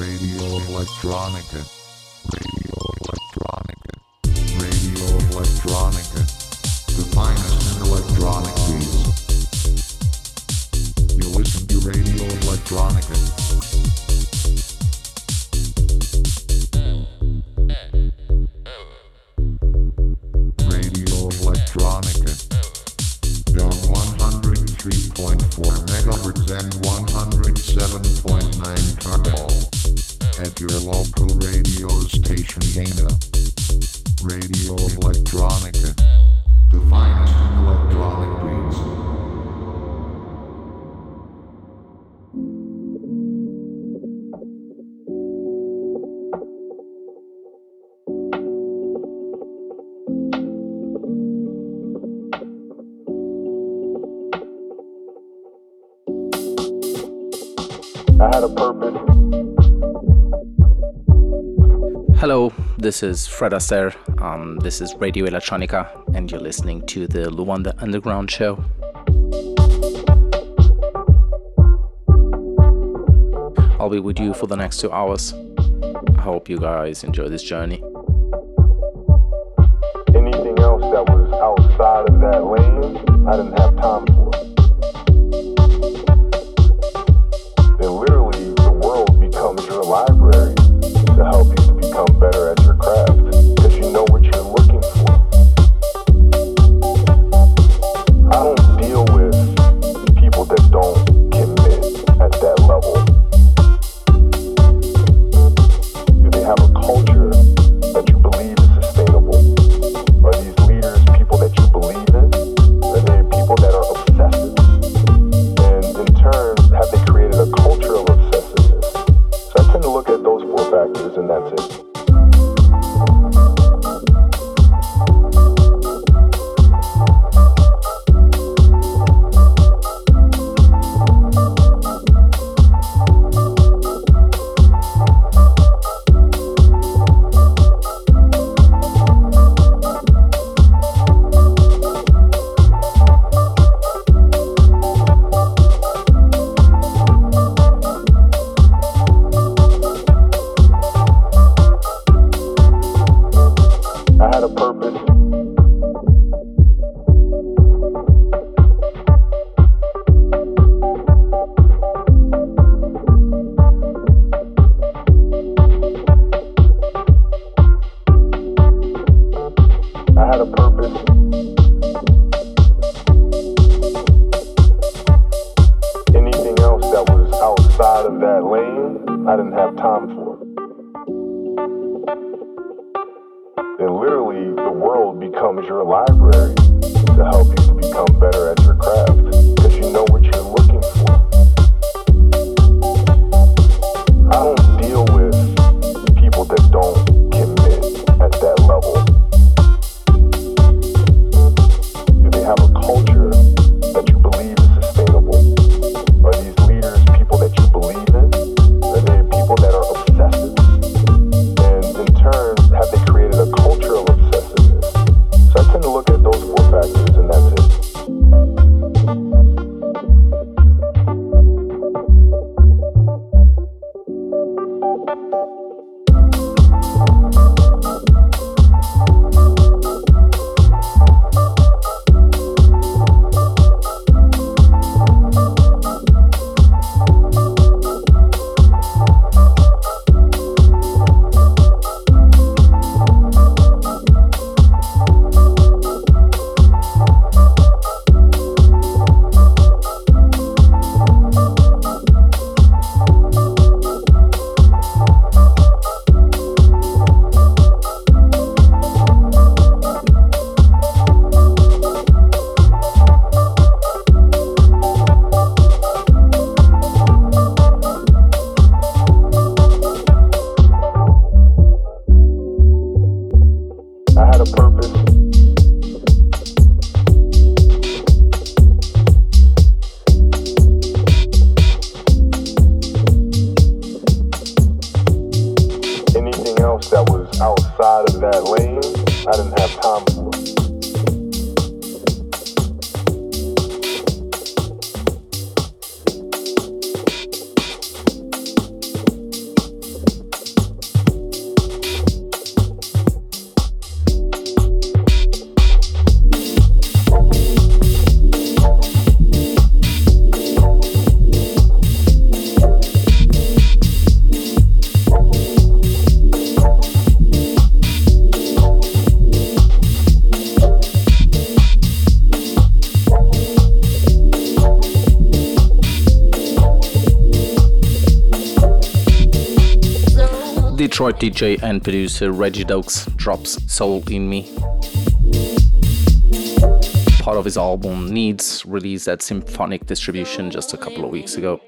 Radio Electronica. This is Fred Aster. Um, this is Radio Electronica, and you're listening to the Luanda Underground Show. I'll be with you for the next two hours. I hope you guys enjoy this journey. DJ and producer Reggie Dokes drops Soul in Me. Part of his album Needs released at symphonic distribution just a couple of weeks ago.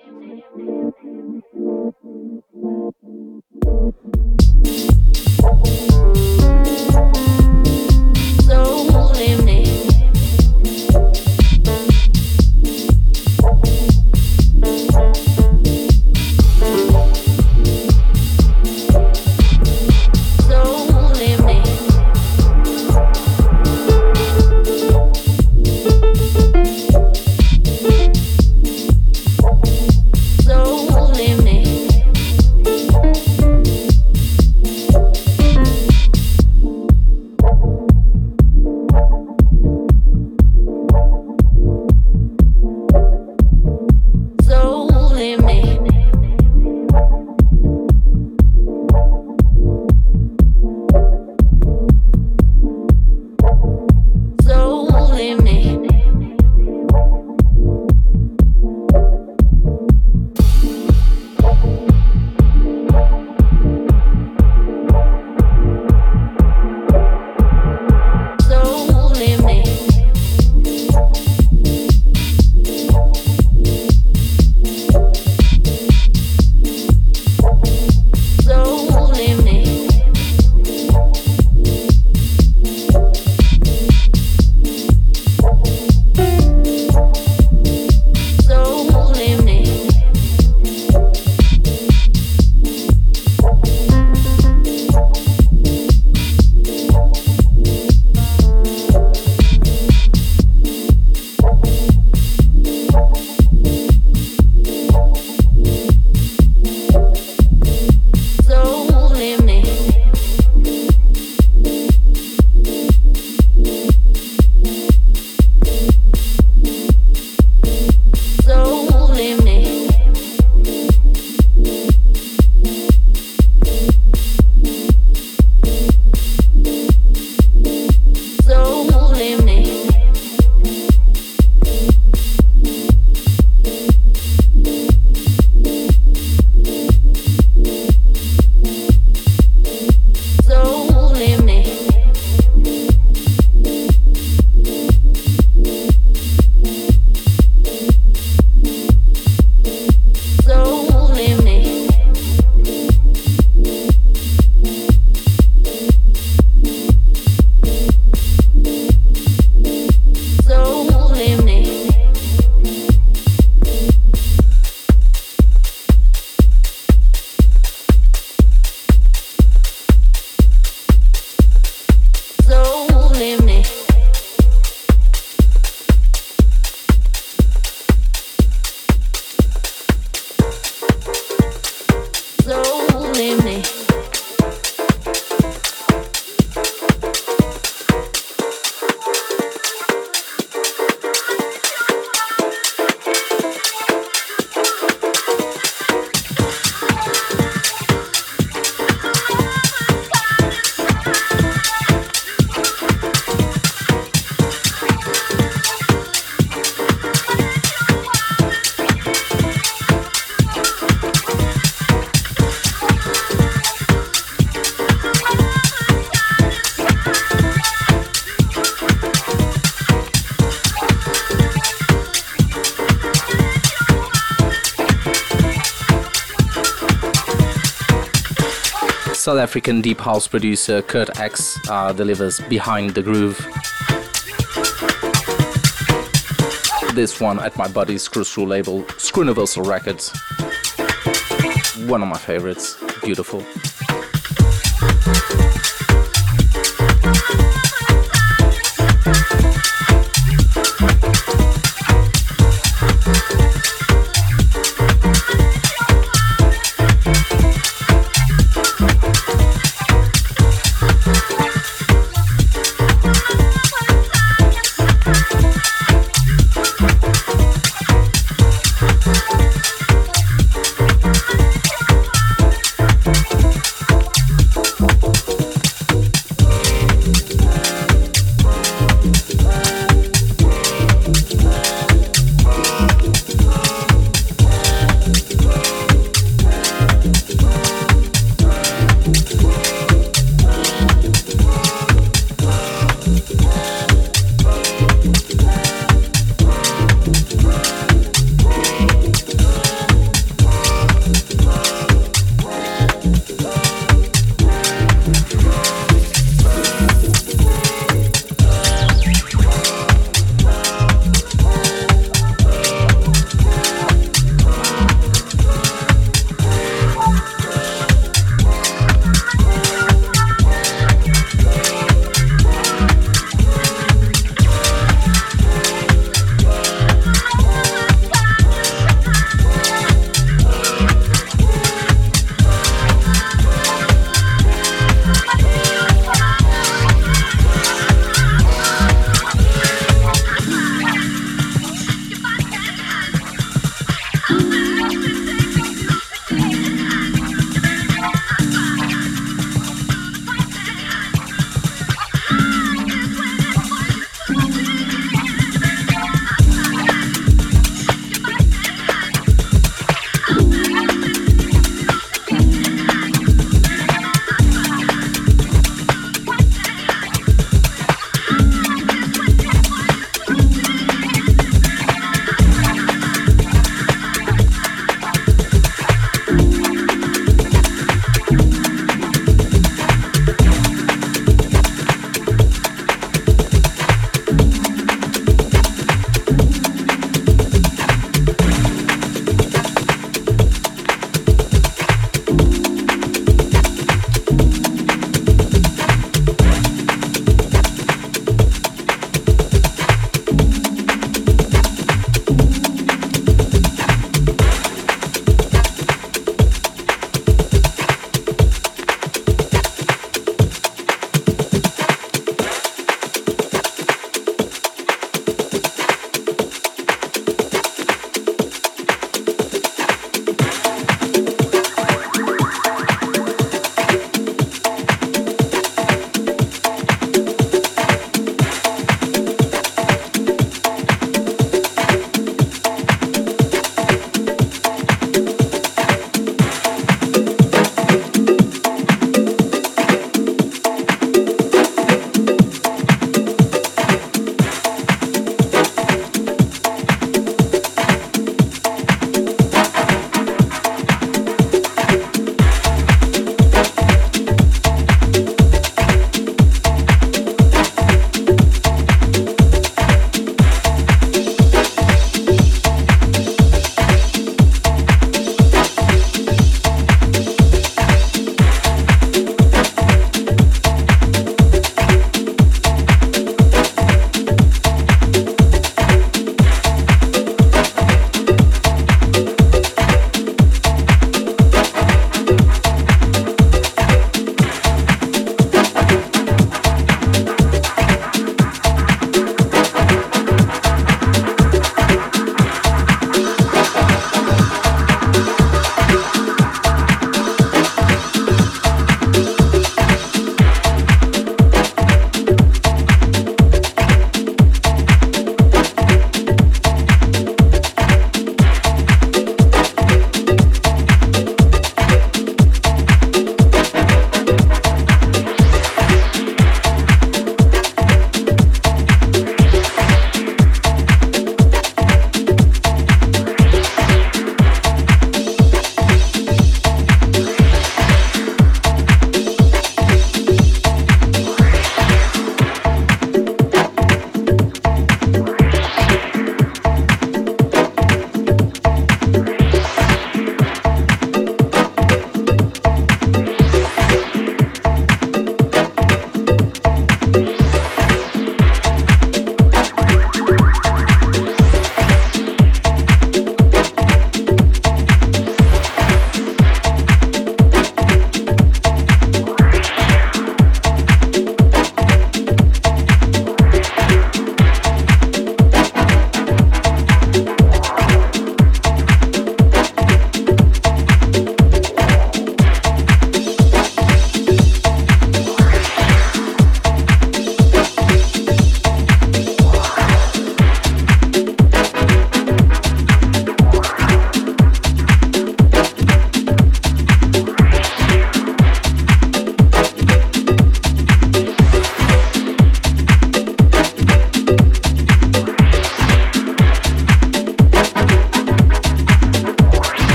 African deep house producer Kurtx uh, delivers Behind the Groove. This one at my buddy's Screw label, Screw Records. One of my favorites. Beautiful.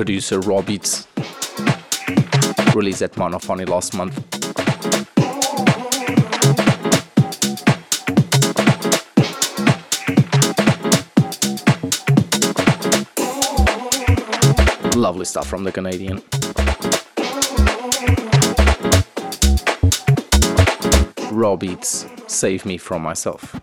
Producer rawBeetz, released at Monophony last month. Lovely stuff from the Canadian. rawBeetz, Save Me From Myself.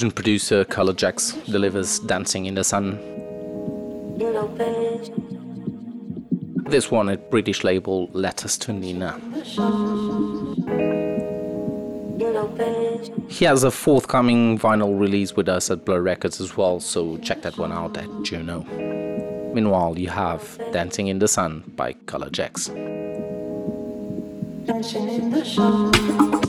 Belgian producer ColorJaxx delivers Dancing in the Sun. This one at British label Letters to Nina. He has a forthcoming vinyl release with us at Blur Records as well, so check that one out at Juno. Meanwhile, you have Dancing in the Sun by ColorJaxx. Dancing in the sun.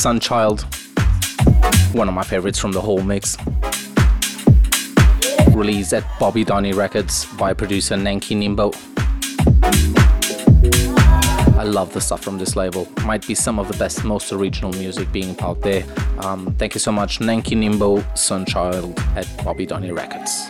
Sun Child, one of my favorites from the whole mix. Released at Bobby Donny Records by producer Nanky Nimbo. I love the stuff from this label. Might be some of the best, most original music being out there. Um, thank you so much, Nanky Nimbo, Sun Child at Bobby Donny Records.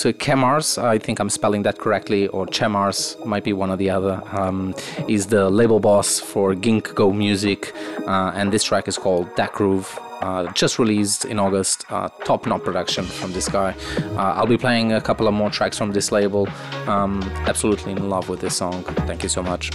Producer Chemars. I think I'm spelling that correctly, or Chemars, might be one or the other, um, is the label boss for Ginkgo Music, uh, and this track is called Dat Groove. Uh, just released in August, uh, top knot production from this guy. Uh, I'll be playing a couple of more tracks from this label. Um, absolutely in love with this song. Thank you so much.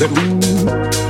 that we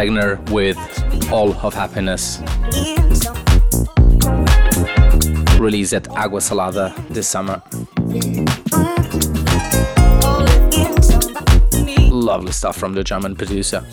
With All of Happiness. Released at Agua Salada this summer. Lovely stuff from the German producer.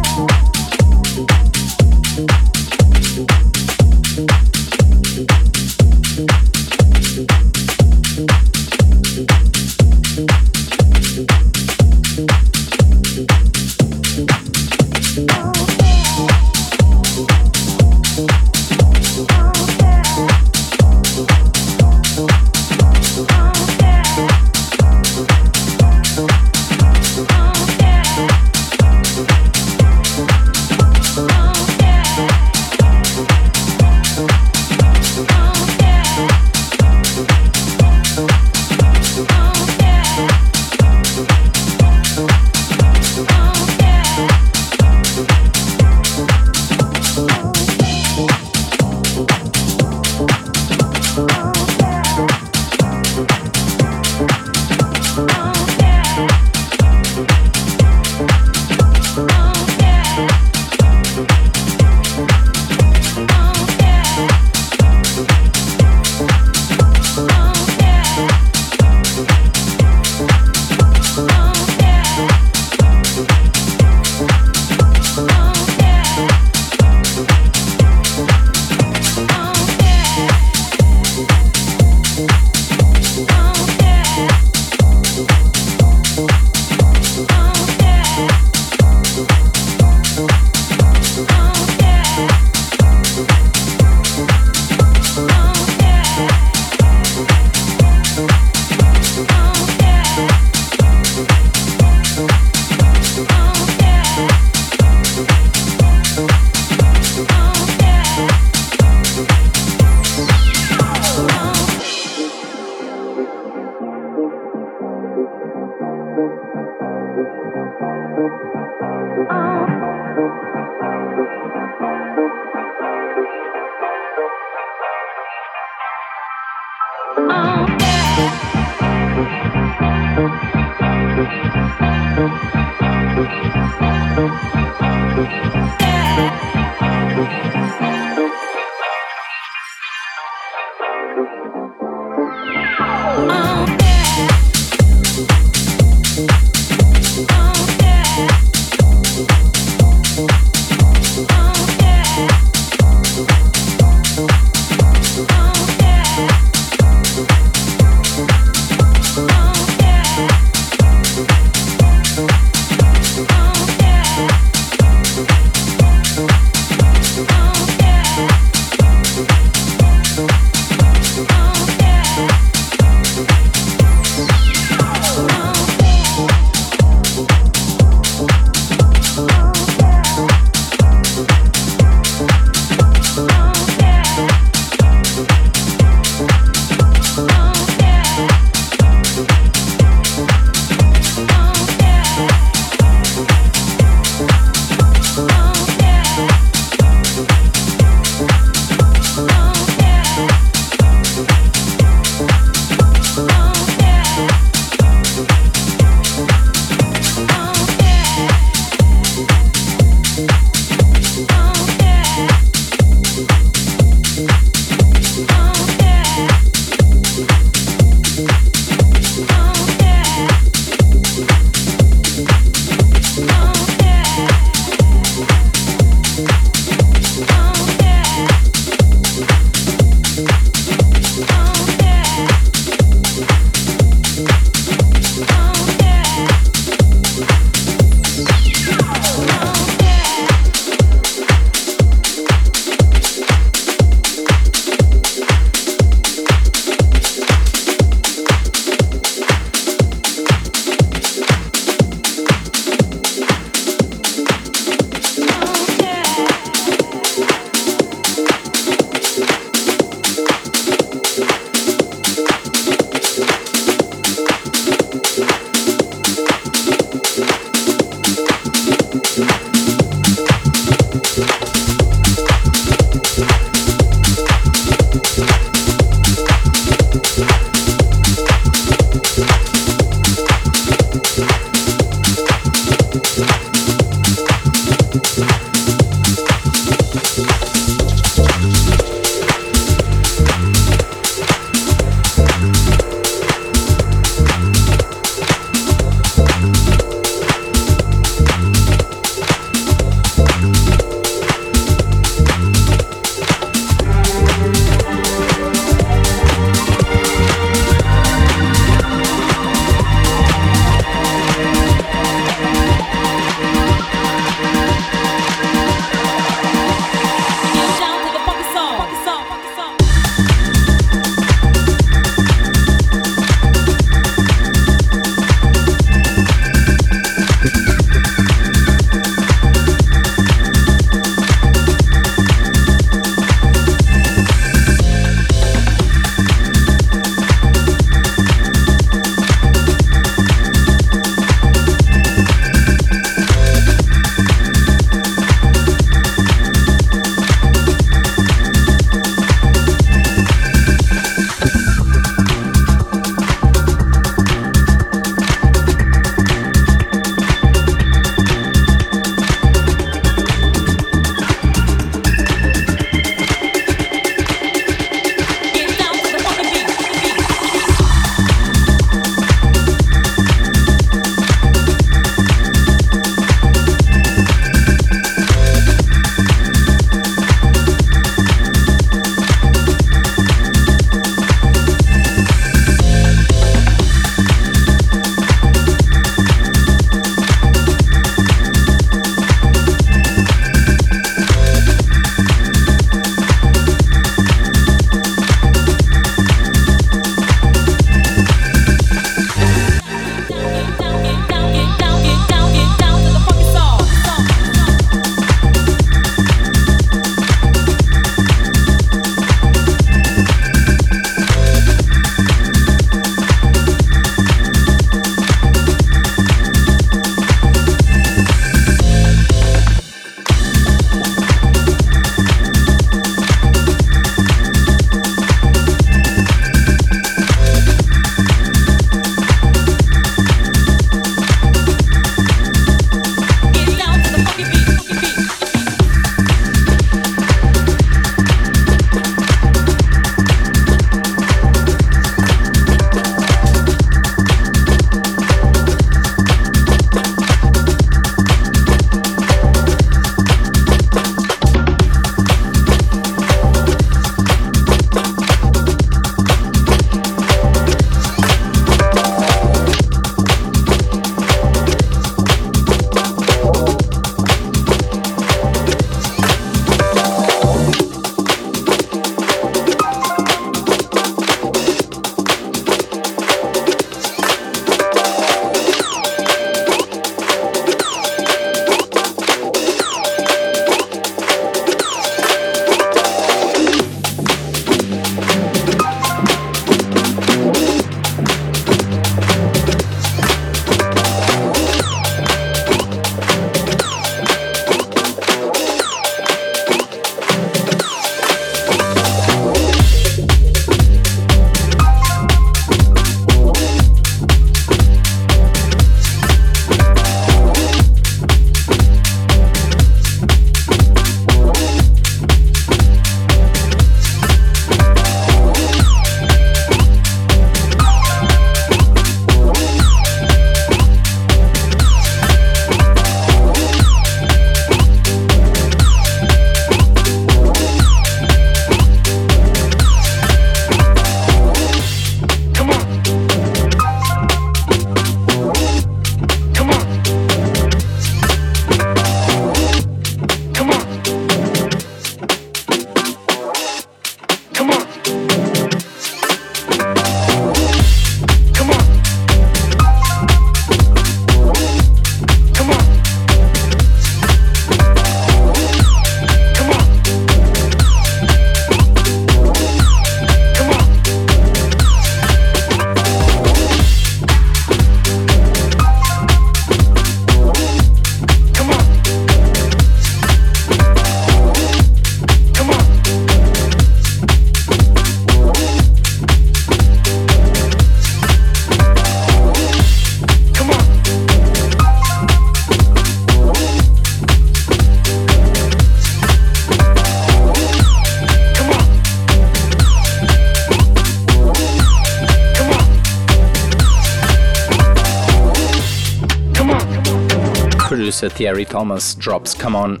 Producer Thierry Tomas drops Come On.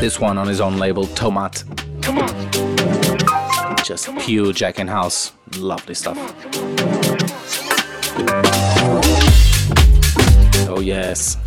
This one on his own label Tomat. Come on. Just pure Jack and House. Lovely stuff. Oh yes.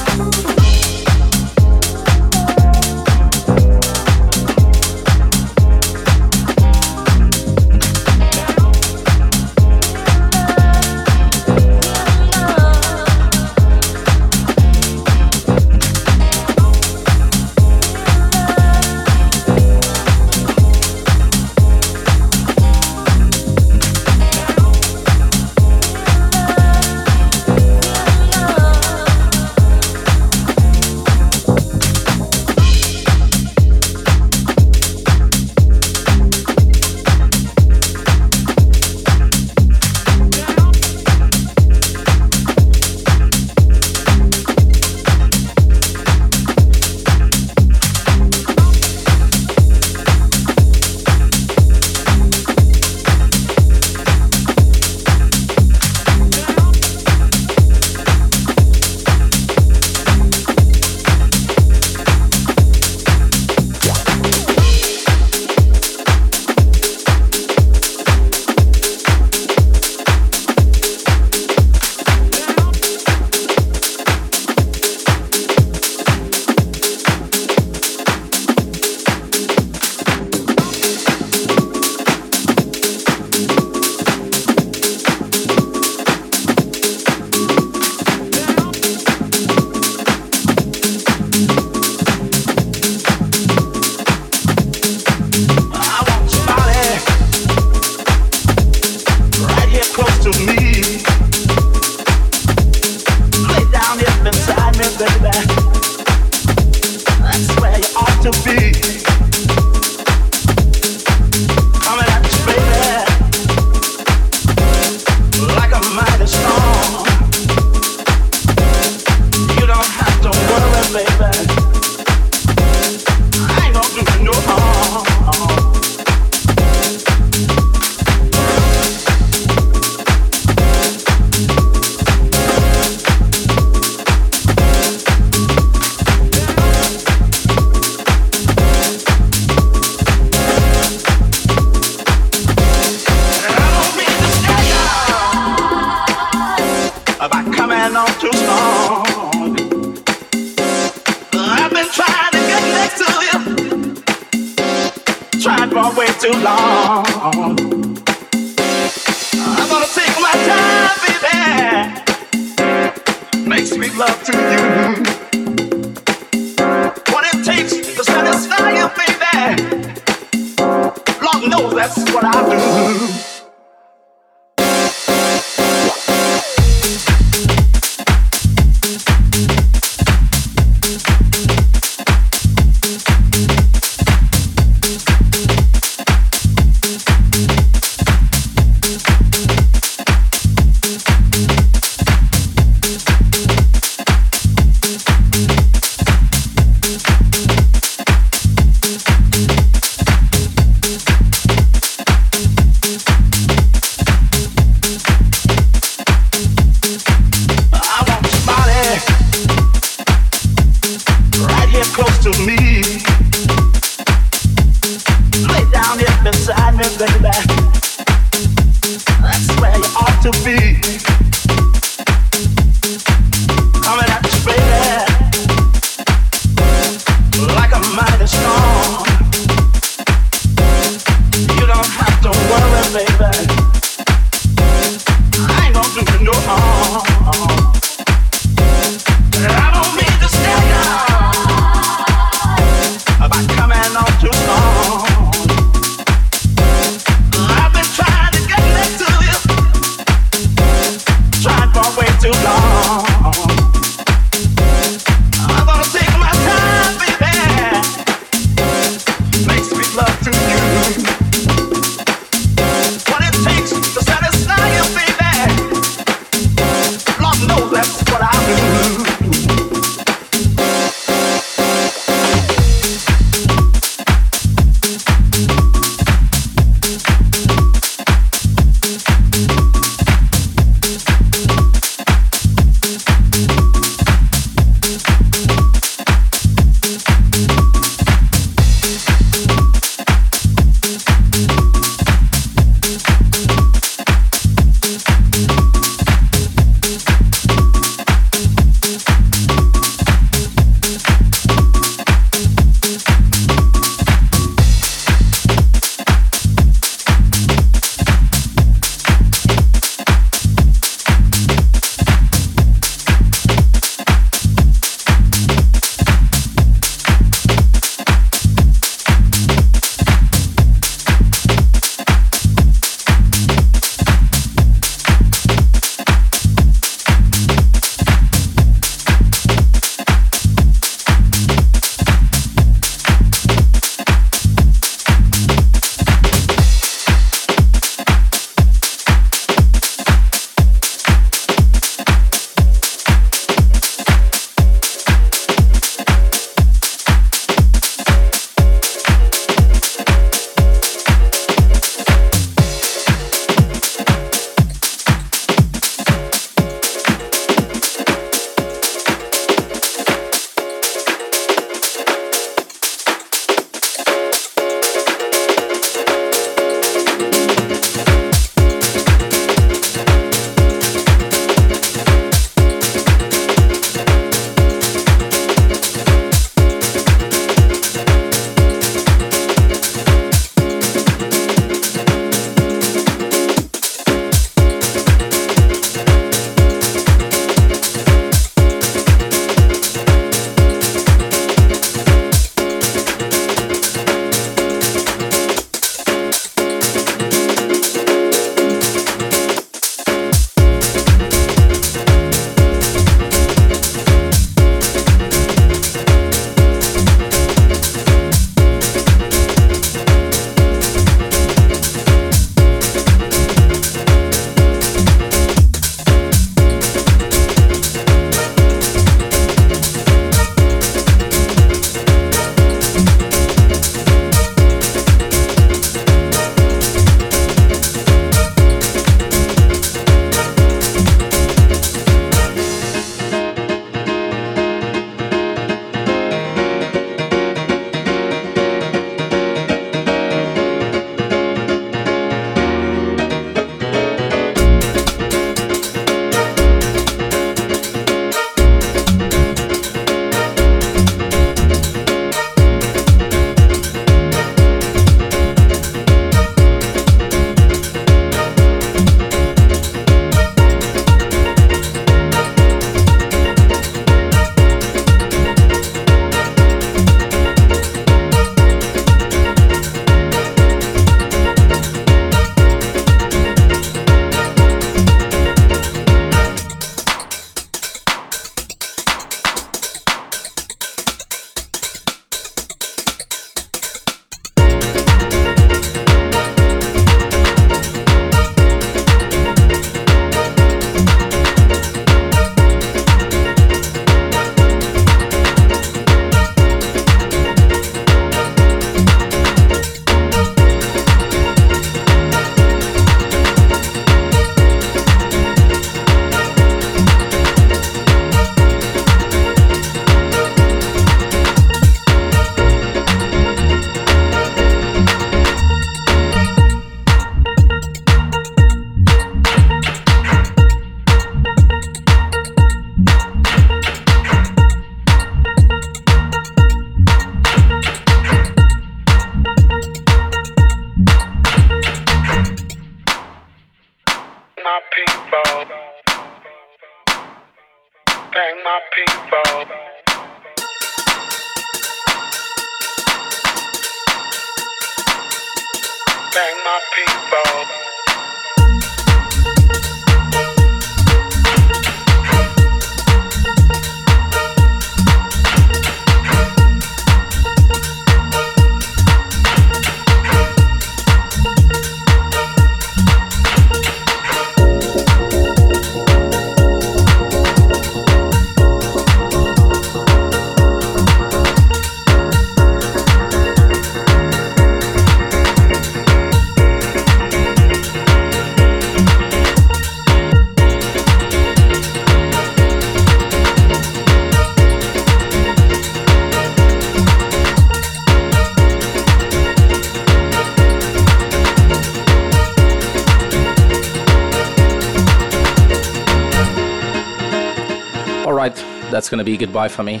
That's gonna be goodbye for me.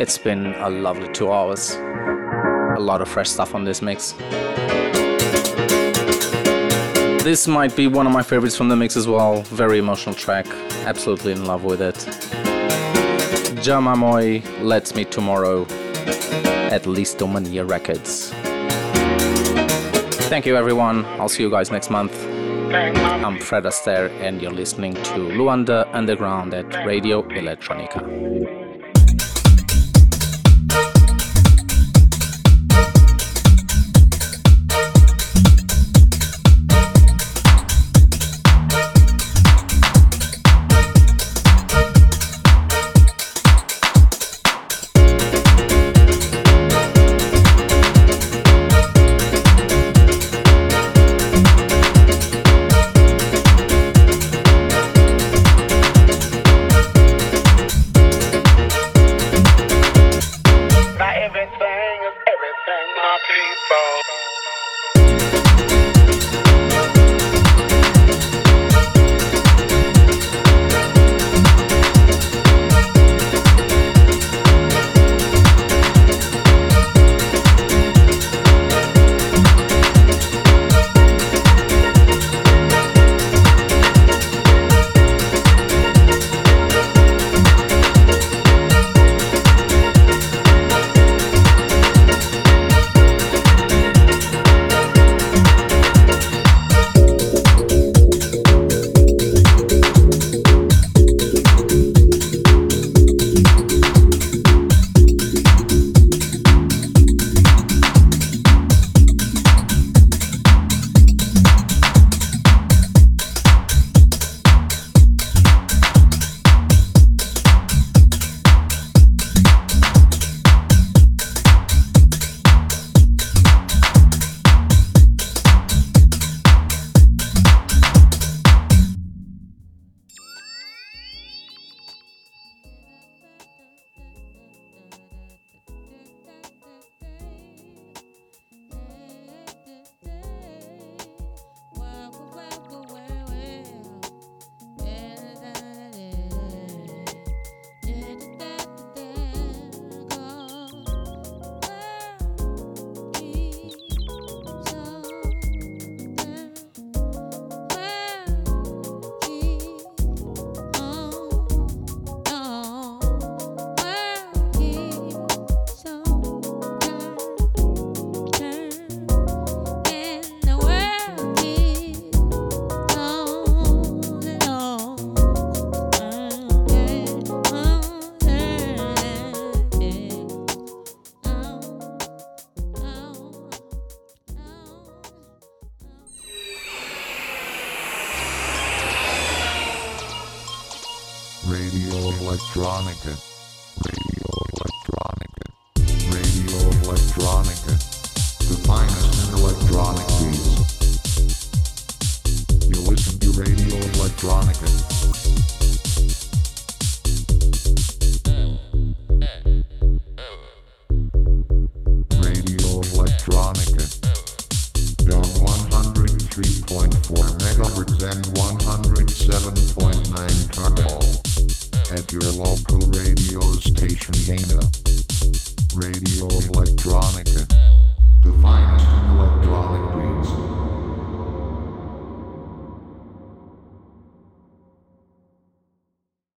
It's been a lovely two hours. A lot of fresh stuff on this mix. This might be one of my favorites from the mix as well. Very emotional track. Absolutely in love with it. Jamaimoi Let's Meet Tomorrow at least Lisztomania Records. Thank you everyone. I'll see you guys next month. I'm Fred Aster, and you're listening to Luanda Underground at Radio Electronica.